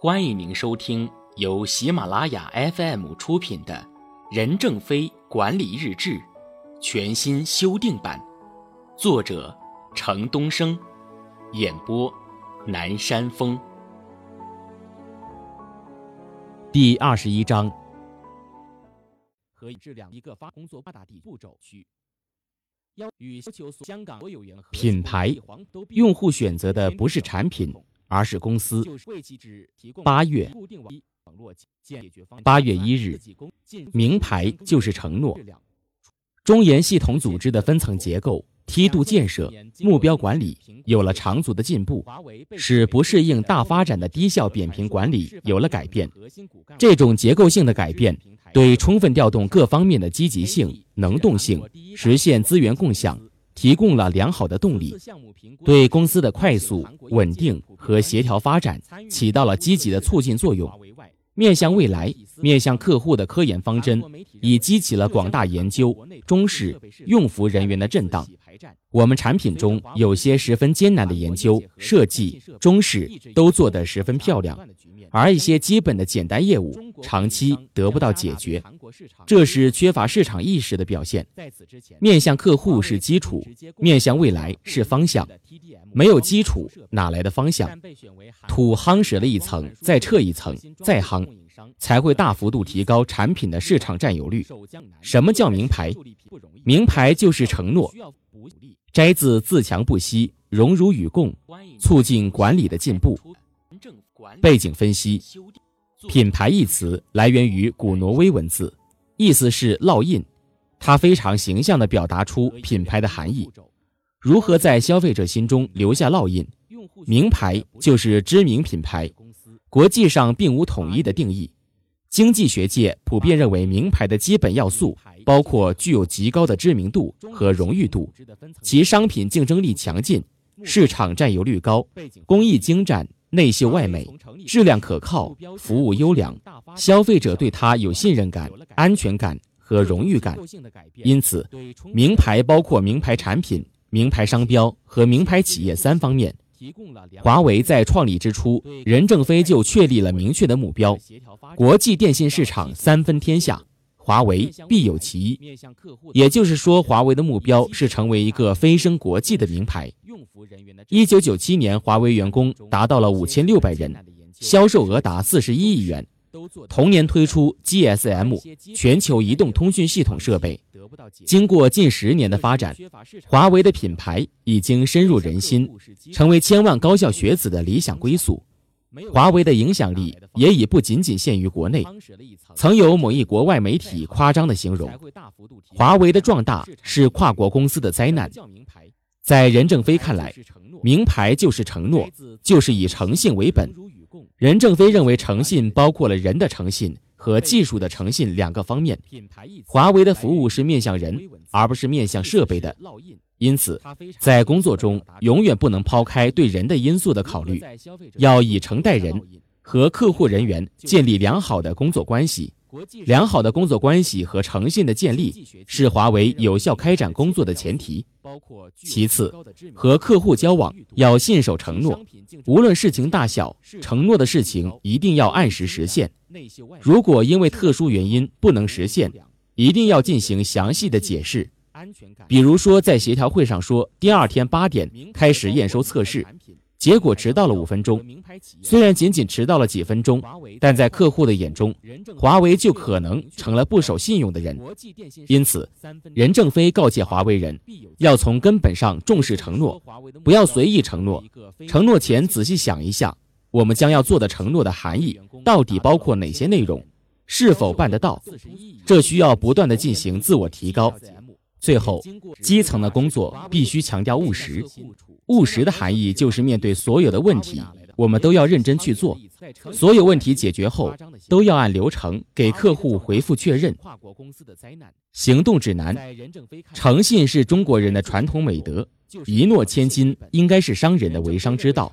欢迎您收听由喜马拉雅 FM 出品的《任正非管理日志》全新修订版，作者程东升，演播南山风。第二十一章：和质量一个发工作八大步骤区。要与要求香港所有员品牌用户选择的不是产品。而是公司。八月，八月一日，名牌就是承诺。中研系统组织的分层结构、梯度建设、目标管理有了长足的进步，使不适应大发展的低效扁平管理有了改变。这种结构性的改变，对充分调动各方面的积极性、能动性，实现资源共享。提供了良好的动力，对公司的快速、稳定和协调发展起到了积极的促进作用。面向未来、面向客户的科研方针，已激起了广大研究、中试、用服人员的震荡。我们产品中有些十分艰难的研究、设计、中试都做得十分漂亮。而一些基本的简单业务，长期得不到解决，这是缺乏市场意识的表现。面向客户是基础，面向未来是方向。没有基础，哪来的方向？土夯实了一层，再撤一层，再夯，才会大幅度提高产品的市场占有率。什么叫名牌？名牌就是承诺。摘自自强不息，荣辱与共，促进管理的进步。背景分析：品牌一词来源于古挪威文字，意思是烙印，它非常形象地表达出品牌的含义。如何在消费者心中留下烙印？名牌就是知名品牌，国际上并无统一的定义。经济学界普遍认为，名牌的基本要素包括具有极高的知名度和荣誉度，其商品竞争力强劲，市场占有率高，工艺精湛。内秀外美，质量可靠，服务优良，消费者对它有信任感、安全感和荣誉感。因此，名牌包括名牌产品、名牌商标和名牌企业三方面。华为在创立之初，任正非就确立了明确的目标：国际电信市场三分天下，华为必有其一。也就是说，华为的目标是成为一个飞升国际的名牌。一九九七年，华为员工达到了五千六百人，销售额达四十一亿元。同年推出 GSM 全球移动通讯系统设备。经过近十年的发展，华为的品牌已经深入人心，成为千万高校学子的理想归宿。华为的影响力也已不仅仅限于国内。曾有某一国外媒体夸张地形容，华为的壮大是跨国公司的灾难。在任正非看来，名牌就是承诺，就是以诚信为本。任正非认为，诚信包括了人的诚信和技术的诚信两个方面。华为的服务是面向人，而不是面向设备的。因此，在工作中永远不能抛开对人的因素的考虑，要以诚待人，和客户人员建立良好的工作关系。良好的工作关系和诚信的建立是华为有效开展工作的前提。其次，和客户交往要信守承诺，无论事情大小，承诺的事情一定要按时实现。如果因为特殊原因不能实现，一定要进行详细的解释。比如说，在协调会上说第二天八点开始验收测试。结果迟到了五分钟，虽然仅仅迟到了几分钟，但在客户的眼中，华为就可能成了不守信用的人。因此，任正非告诫华为人，要从根本上重视承诺，不要随意承诺。承诺前仔细想一下，我们将要做的承诺的含义到底包括哪些内容，是否办得到？这需要不断的进行自我提高。最后，基层的工作必须强调务实。务实的含义就是面对所有的问题，我们都要认真去做。所有问题解决后，都要按流程给客户回复确认。行动指南：诚信是中国人的传统美德，一诺千金应该是商人的为商之道。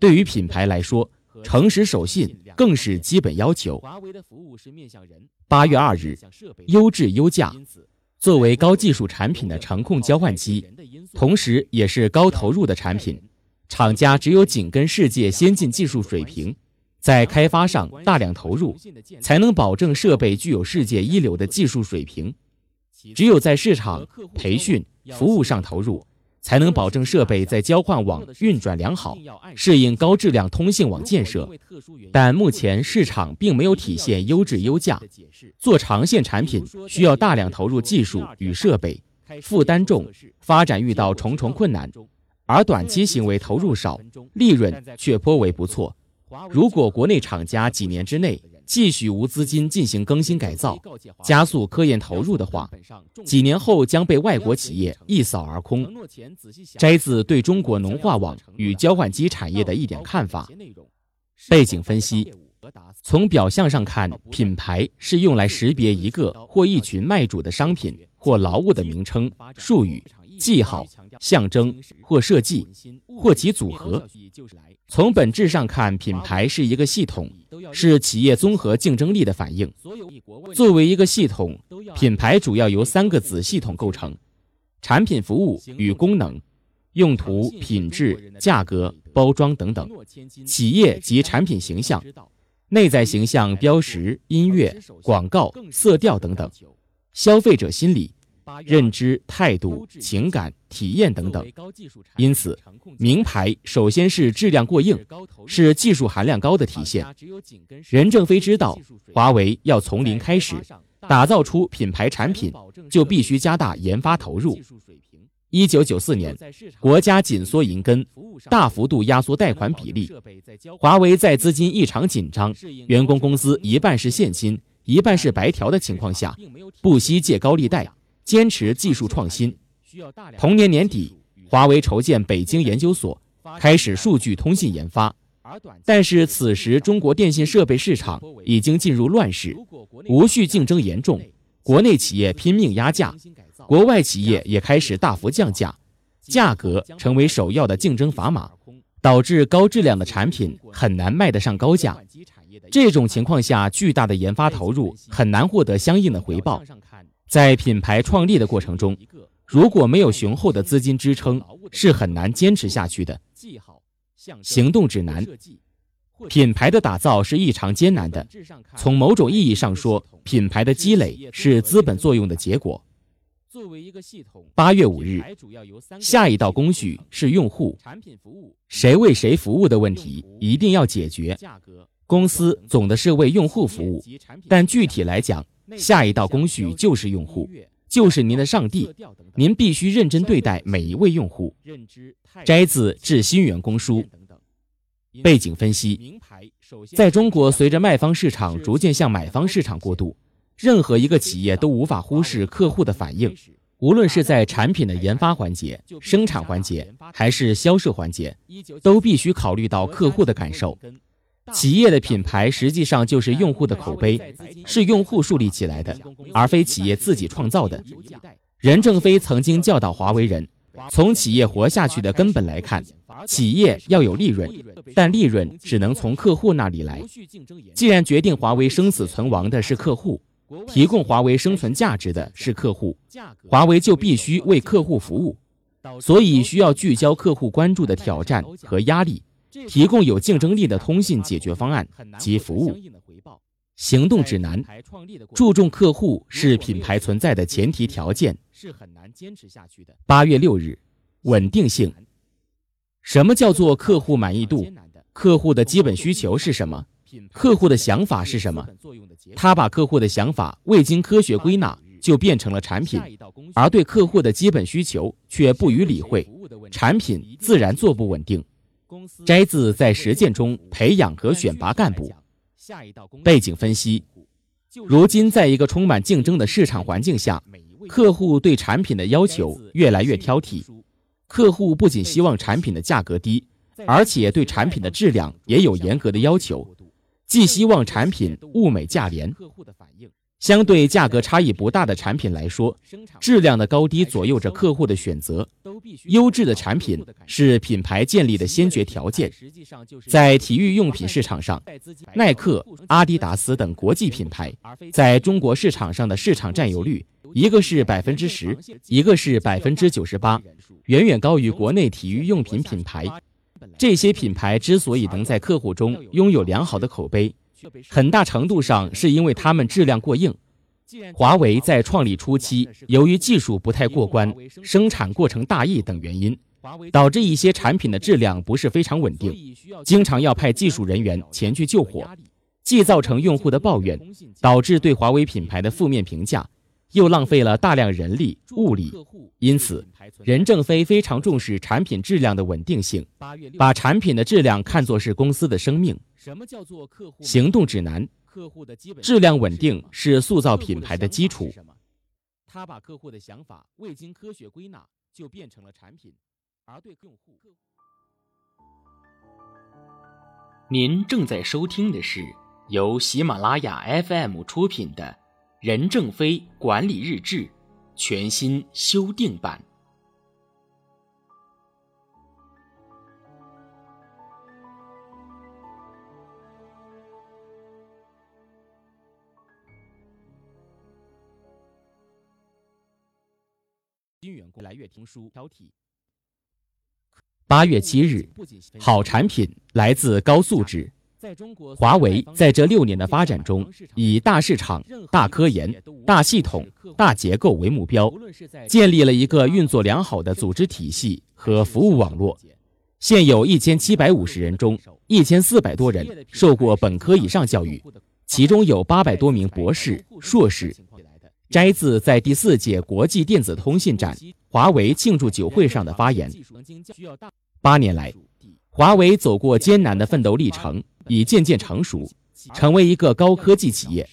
对于品牌来说，诚实守信更是基本要求。八月二日，优质优价。作为高技术产品的程控交换机，同时也是高投入的产品，厂家只有紧跟世界先进技术水平，在开发上大量投入，才能保证设备具有世界一流的技术水平。只有在市场、培训、服务上投入，才能保证设备在交换网运转良好，适应高质量通信网建设。但目前市场并没有体现优质优价，做长线产品需要大量投入技术与设备，负担重，发展遇到重重困难。而短期行为投入少，利润却颇为不错。如果国内厂家几年之内继续无资金进行更新改造，加速科研投入的话，几年后将被外国企业一扫而空。摘自对中国农化网与交换机产业的一点看法。背景分析：从表象上看，品牌是用来识别一个或一群卖主的商品或劳务的名称、术语、记号、象征或设计或其组合。从本质上看，品牌是一个系统，是企业综合竞争力的反映。作为一个系统，品牌主要由三个子系统构成：产品、服务与功能、用途、品质、价格、包装等等；企业及产品形象、内在形象、标识、音乐、广告、色调等等；消费者心理。认知、态度、情感、体验等等，因此，名牌首先是质量过硬，是技术含量高的体现。任正非知道，华为要从零开始打造出品牌产品，就必须加大研发投入。一九九四年，国家紧缩银根，大幅度压缩贷款比例，华为在资金异常紧张、员工工资一半是现金、一半是白条的情况下，不惜借高利贷。坚持技术创新。同年年底，华为筹建北京研究所，开始数据通信研发。但是此时，中国电信设备市场已经进入乱世，无序竞争严重，国内企业拼命压价，国外企业也开始大幅降价，价格成为首要的竞争砝码，导致高质量的产品很难卖得上高价。这种情况下，巨大的研发投入很难获得相应的回报。在品牌创立的过程中，如果没有雄厚的资金支撑，是很难坚持下去的。行动指南：品牌的打造是异常艰难的。从某种意义上说，品牌的积累是资本作用的结果。作为一个系统，八月五日，下一道工序是用户谁为谁服务的问题一定要解决。公司总的是为用户服务，但具体来讲。下一道工序就是用户，就是您的上帝，您必须认真对待每一位用户。摘自《致新员工书》。背景分析：在中国，随着卖方市场逐渐向买方市场过渡，任何一个企业都无法忽视客户的反应，无论是在产品的研发环节、生产环节，还是销售环节，都必须考虑到客户的感受。企业的品牌实际上就是用户的口碑，是用户树立起来的，而非企业自己创造的。任正非曾经教导华为人，从企业活下去的根本来看，企业要有利润，但利润只能从客户那里来。既然决定华为生死存亡的是客户，提供华为生存价值的是客户，华为就必须为客户服务，所以需要聚焦客户关注的挑战和压力。提供有竞争力的通信解决方案及服务。行动指南：注重客户是品牌存在的前提条件。是很难坚持下去的。八月六日，稳定性。什么叫做客户满意度？客户的基本需求是什么？客户的想法是什么？他把客户的想法未经科学归纳就变成了产品，而对客户的基本需求却不予理会，产品自然做不稳定。摘自在实践中培养和选拔干部。背景分析：如今，在一个充满竞争的市场环境下，客户对产品的要求越来越挑剔。客户不仅希望产品的价格低，而且对产品的质量也有严格的要求，既希望产品物美价廉。相对价格差异不大的产品来说，质量的高低左右着客户的选择。优质的产品是品牌建立的先决条件。在体育用品市场上，耐克、阿迪达斯等国际品牌在中国市场上的市场占有率，一个是百分之十，一个是百分之九十八，远远高于国内体育用品品牌。这些品牌之所以能在客户中拥有良好的口碑，很大程度上是因为它们质量过硬。华为在创立初期，由于技术不太过关、生产过程大意等原因，导致一些产品的质量不是非常稳定，经常要派技术人员前去救火，既造成用户的抱怨，导致对华为品牌的负面评价，又浪费了大量人力物力。因此，任正非非常重视产品质量的稳定性，把产品的质量看作是公司的生命。什么叫做客户行动指南？客户的基本质量稳定是塑造品牌的基础。他把客户的想法未经科学归纳就变成了产品，而对用户。您正在收听的是由喜马拉雅 FM 出品的《任正非管理日志》全新修订版。新员工来月听书挑剔。八月七日，好产品来自高素质。华为在这六年的发展中，以大市场、大科研、大系统、大结构为目标，建立了一个运作良好的组织体系和服务网络。现有一千七百五十人中，一千四百多人受过本科以上教育，其中有八百多名博士、硕士。摘自在第四届国际电子通信展华为庆祝酒会上的发言。八年来，华为走过艰难的奋斗历程，已渐渐成熟，成为一个高科技企业。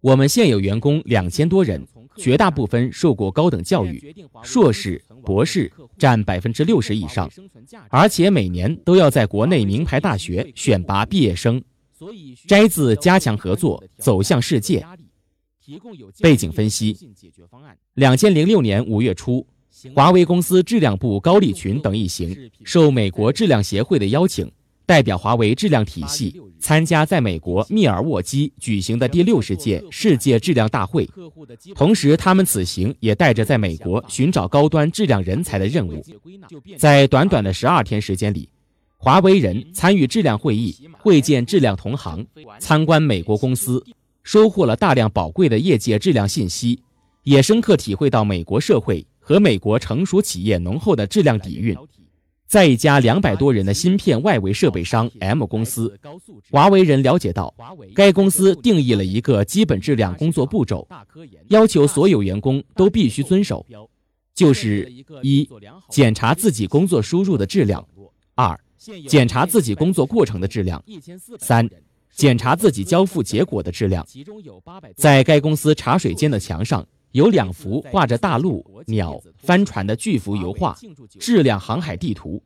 我们现有员工两千多人，绝大部分受过高等教育，硕士、博士占百分之六十以上，而且每年都要在国内名牌大学选拔毕业生。摘自加强合作，走向世界。背景分析：两千零六年五月初，华为公司质量部高立群等一行受美国质量协会的邀请，代表华为质量体系参加在美国密尔沃基举行的第六十届世界质量大会。同时，他们此行也带着在美国寻找高端质量人才的任务。在短短的十二天时间里，华为人参与质量会议，会见质量同行，参观美国公司。收获了大量宝贵的业界质量信息，也深刻体会到美国社会和美国成熟企业浓厚的质量底蕴。在一家两百多人的芯片外围设备商 M 公司，华为人了解到，该公司定义了一个基本质量工作步骤，要求所有员工都必须遵守，就是一检查自己工作输入的质量，二检查自己工作过程的质量，三。检查自己交付结果的质量。在该公司茶水间的墙上，有两幅画着大陆、鸟、帆船的巨幅油画，质量航海地图，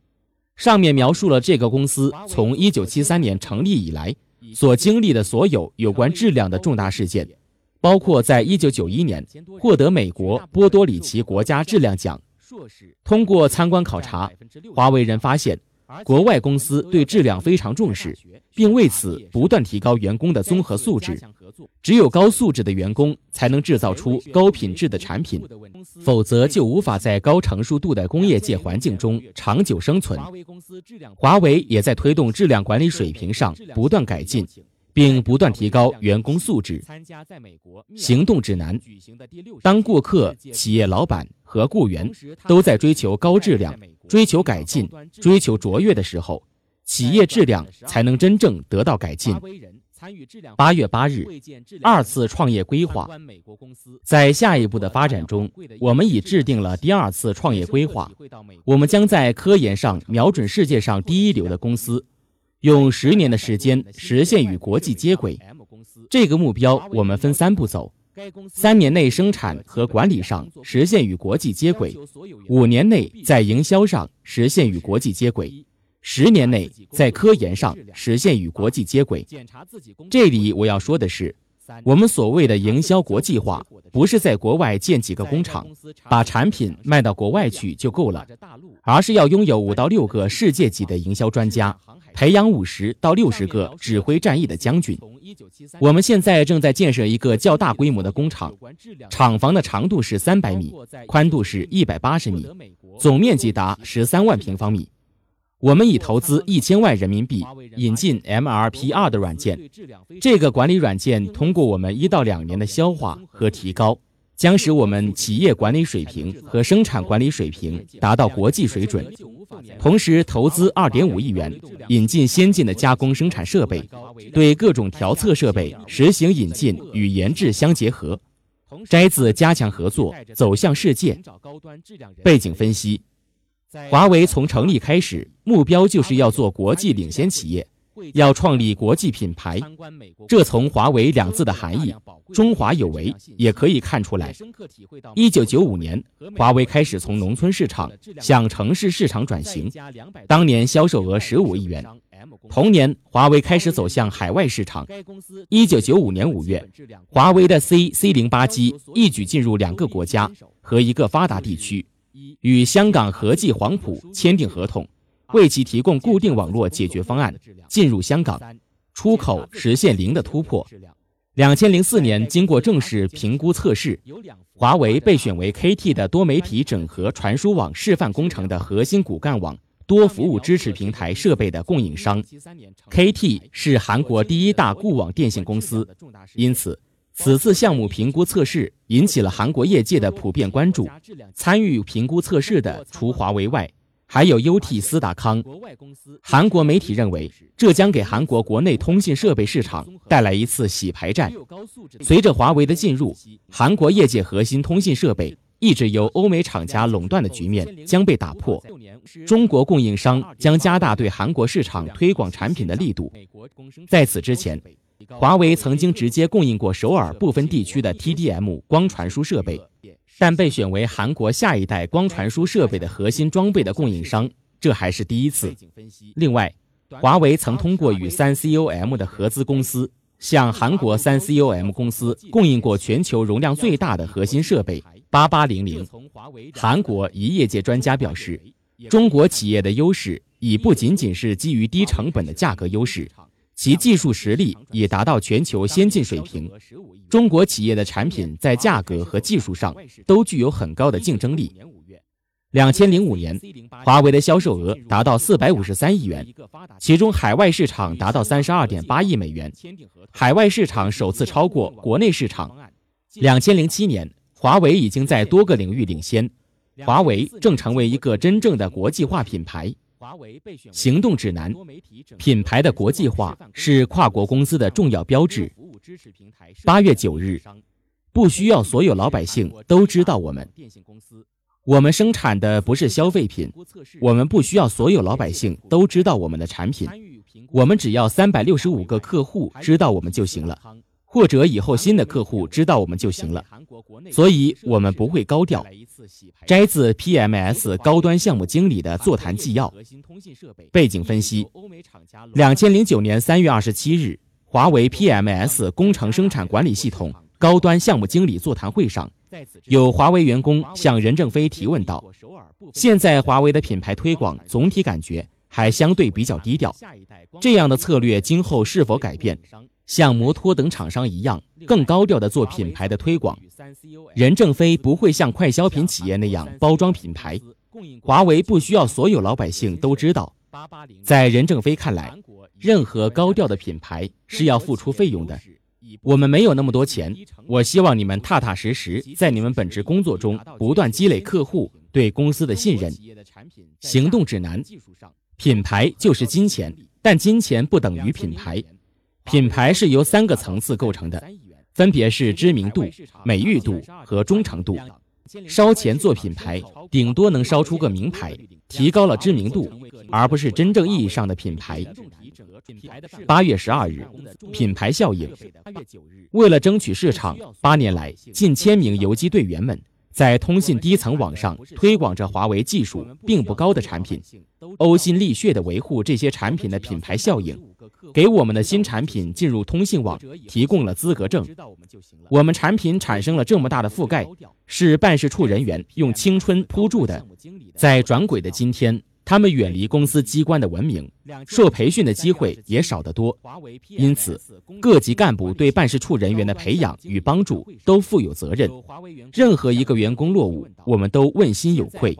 上面描述了这个公司从1973年成立以来所经历的所有有关质量的重大事件，包括在1991年获得美国波多里奇国家质量奖。通过参观考察，华为人发现。国外公司对质量非常重视，并为此不断提高员工的综合素质。只有高素质的员工才能制造出高品质的产品，否则就无法在高成熟度的工业界环境中长久生存。华为也在推动质量管理水平上不断改进，并不断提高员工素质。行动指南：当顾客、企业老板和雇员都在追求高质量。追求改进、追求卓越的时候，企业质量才能真正得到改进。八月八日，二次创业规划。在下一步的发展中，我们已制定了第二次创业规划。我们将在科研上瞄准世界上第一流的公司，用十年的时间实现与国际接轨。这个目标我们分三步走。三年内生产和管理上实现与国际接轨，五年内在营销上实现与国际接轨，十年内在科研上实现与国际接轨。这里我要说的是，我们所谓的营销国际化，不是在国外建几个工厂，把产品卖到国外去就够了，而是要拥有五到六个世界级的营销专家。培养五十到六十个指挥战役的将军。我们现在正在建设一个较大规模的工厂，厂房的长度是三百米，宽度是一百八十米，总面积达十三万平方米。我们已投资一千万人民币引进 MRP 二的软件，这个管理软件通过我们一到两年的消化和提高，将使我们企业管理水平和生产管理水平达到国际水准。同时，投资二点五亿元引进先进的加工生产设备，对各种调测设备实行引进与研制相结合。摘自加强合作，走向世界。背景分析。华为从成立开始，目标就是要做国际领先企业，要创立国际品牌。这从“华为”两字的含义“中华有为”也可以看出来。一九九五年，华为开始从农村市场向城市市场转型，当年销售额十五亿元。同年，华为开始走向海外市场。一九九五年五月，华为的 C C 零八机一举进入两个国家和一个发达地区。与香港和记黄埔签订合同，为其提供固定网络解决方案，进入香港，出口实现零的突破。两千零四年，经过正式评估测试，华为被选为 KT 的多媒体整合传输网示范工程的核心骨干网多服务支持平台设备的供应商。KT 是韩国第一大固网电信公司，因此。此次项目评估测试引起了韩国业界的普遍关注。参与评估测试的除华为外，还有 UT 斯达康。韩国媒体认为，这将给韩国国内通信设备市场带来一次洗牌战。随着华为的进入，韩国业界核心通信设备一直由欧美厂家垄断的局面将被打破。中国供应商将加大对韩国市场推广产品的力度。在此之前。华为曾经直接供应过首尔部分地区的 TDM 光传输设备，但被选为韩国下一代光传输设备的核心装备的供应商，这还是第一次。另外，华为曾通过与三 COM 的合资公司，向韩国三 COM 公司供应过全球容量最大的核心设备八八零零。韩国一业界专家表示，中国企业的优势已不仅仅是基于低成本的价格优势。其技术实力已达到全球先进水平，中国企业的产品在价格和技术上都具有很高的竞争力。两千零五年，华为的销售额达到四百五十三亿元，其中海外市场达到三十二点八亿美元，海外市场首次超过国内市场。两千零七年，华为已经在多个领域领先，华为正成为一个真正的国际化品牌。行动指南：品牌的国际化是跨国公司的重要标志。八月九日，不需要所有老百姓都知道我们。我们生产的不是消费品，我们不需要所有老百姓都知道我们的产品。我们只要三百六十五个客户知道我们就行了。或者以后新的客户知道我们就行了，所以我们不会高调。摘自 PMS 高端项目经理的座谈纪要。背景分析：两千零九年三月二十七日，华为 PMS 工程生产管理系统高端项目经理座谈会上，有华为员工向任正非提问道：“现在华为的品牌推广总体感觉还相对比较低调，这样的策略今后是否改变？”像摩托等厂商一样，更高调的做品牌的推广。任正非不会像快消品企业那样包装品牌。华为不需要所有老百姓都知道。在任正非看来，任何高调的品牌是要付出费用的。我们没有那么多钱。我希望你们踏踏实实在你们本职工作中不断积累客户对公司的信任。行动指南：品牌就是金钱，但金钱不等于品牌。品牌是由三个层次构成的，分别是知名度、美誉度和忠诚度。烧钱做品牌，顶多能烧出个名牌，提高了知名度，而不是真正意义上的品牌。八月十二日，品牌效应。为了争取市场，八年来，近千名游击队员们在通信低层网上推广着华为技术并不高的产品，呕心沥血地维护这些产品的品牌效应。给我们的新产品进入通信网提供了资格证。我们产品产生了这么大的覆盖，是办事处人员用青春铺筑的。在转轨的今天，他们远离公司机关的文明，受培训的机会也少得多。因此，各级干部对办事处人员的培养与帮助都负有责任。任何一个员工落伍，我们都问心有愧。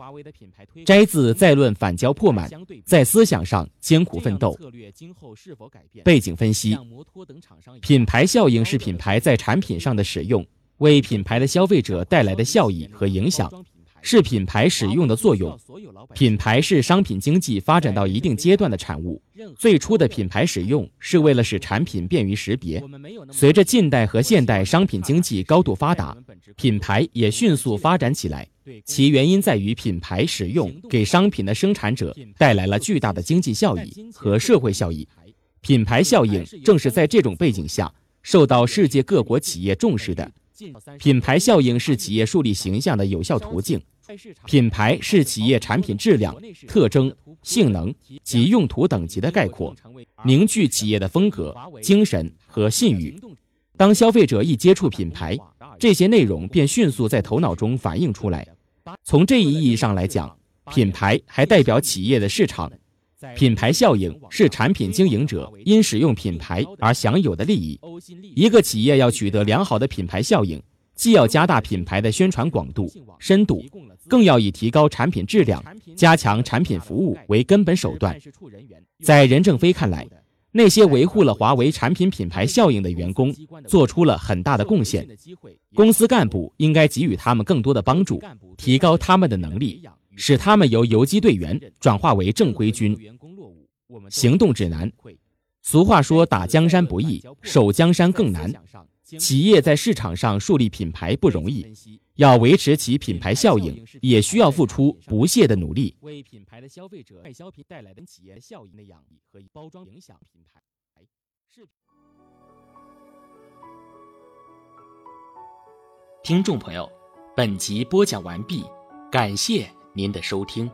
摘自再论反骄破满，在思想上艰苦奋斗。背景分析：品牌效应是品牌在产品上的使用，为品牌的消费者带来的效益和影响。是品牌使用的作用。品牌是商品经济发展到一定阶段的产物。最初的品牌使用是为了使产品便于识别。随着近代和现代商品经济高度发达，品牌也迅速发展起来。其原因在于品牌使用给商品的生产者带来了巨大的经济效益和社会效益。品牌效应正是在这种背景下受到世界各国企业重视的。品牌效应是企业树立形象的有效途径。品牌是企业产品质量、特征、性能及用途等级的概括，凝聚企业的风格、精神和信誉。当消费者一接触品牌，这些内容便迅速在头脑中反映出来。从这一意义上来讲，品牌还代表企业的市场。品牌效应是产品经营者因使用品牌而享有的利益。一个企业要取得良好的品牌效应。既要加大品牌的宣传广度、深度，更要以提高产品质量、加强产品服务为根本手段。在任正非看来，那些维护了华为产品品牌效应的员工做出了很大的贡献，公司干部应该给予他们更多的帮助，提高他们的能力，使他们由游击队员转化为正规军。行动指南：俗话说，打江山不易，守江山更难。企业在市场上树立品牌不容易，要维持其品牌效应，也需要付出不懈的努力。为品牌的消费者、外销品带来的企业效益的养育和包装影响品牌。听众朋友，本集播讲完毕，感谢您的收听。